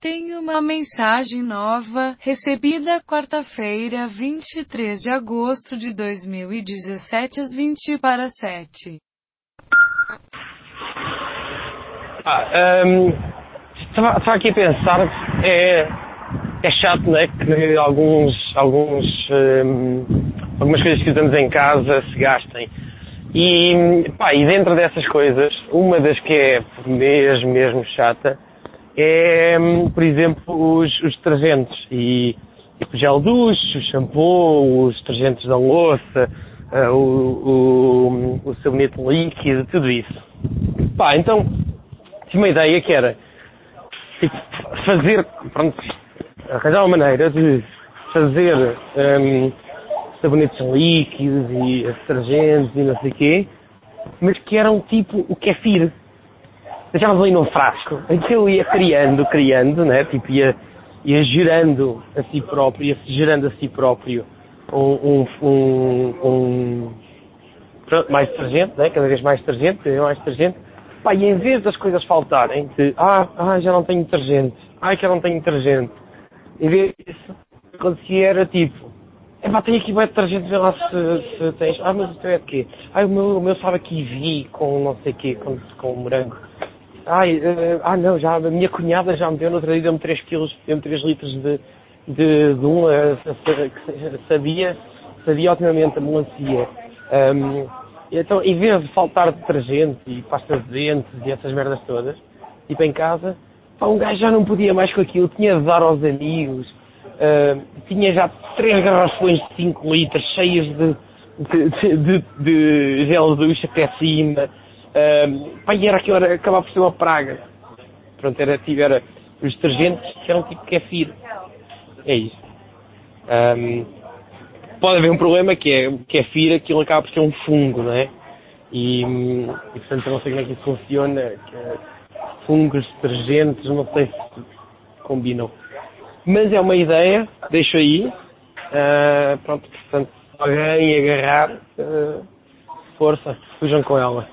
Tenho uma mensagem nova, recebida quarta-feira, 23 de agosto de 2017 às 20 para 7. Ah, estava, estava aqui a pensar, é, é chato, não é? Que alguns, alguns, hum, algumas coisas que usamos em casa se gastem. E, pá, e dentro dessas coisas, uma das que é mesmo, mesmo chata, é, por exemplo, os, os detergentes e tipo gel duche, o shampoo, os detergentes da louça, uh, o, o, o sabonete líquido, tudo isso. Pá, então, tinha uma ideia que era tipo, fazer, pronto, arranjar uma maneira de fazer um, sabonetes líquidos e detergentes e não sei o quê, mas que eram tipo o kefir deixávamos ali num frasco, que ele ia criando, criando, né? Tipo, ia, ia gerando a si próprio, ia gerando a si próprio um, um, um, um mais detergente, né? Cada vez mais detergente, cada vez mais detergente. Pá, e em vez das coisas faltarem, de, ah, ah, já não tenho detergente, ai, que eu não tenho detergente, em vez disso, acontecia era tipo, é pá, tenho aqui bem detergente, vê lá se, se tens, ah, mas o teu é de quê? Ah, o meu, o meu sabe aqui vi com não sei o quê, com, com morango. Ai, uh, ah não, já, a minha cunhada já me deu no outro dia, deu-me 3 quilos, deu-me 3 litros de, de, de um, uh, sabia, sabia otimamente a melancia. Um, então, em vez de faltar detergente e pasta de dentes e essas merdas todas, tipo em casa, pá, um gajo já não podia mais com aquilo, tinha de dar aos amigos, uh, tinha já três garrafões de 5 litros cheias de, de, de, de gel de ducha até cima, Uh, era aquilo, era, acabava por ser uma praga. Pronto, era, tipo, era os detergentes que eram tipo kefir. É isso. Um, pode haver um problema que é kefir, aquilo acaba por ser um fungo, não é? E, e portanto eu não sei como é que isso funciona. Que, é fungos, detergentes, não sei se combinam. Mas é uma ideia, deixo aí. Uh, pronto, portanto, alguém agarrar, uh, força, fujam com ela.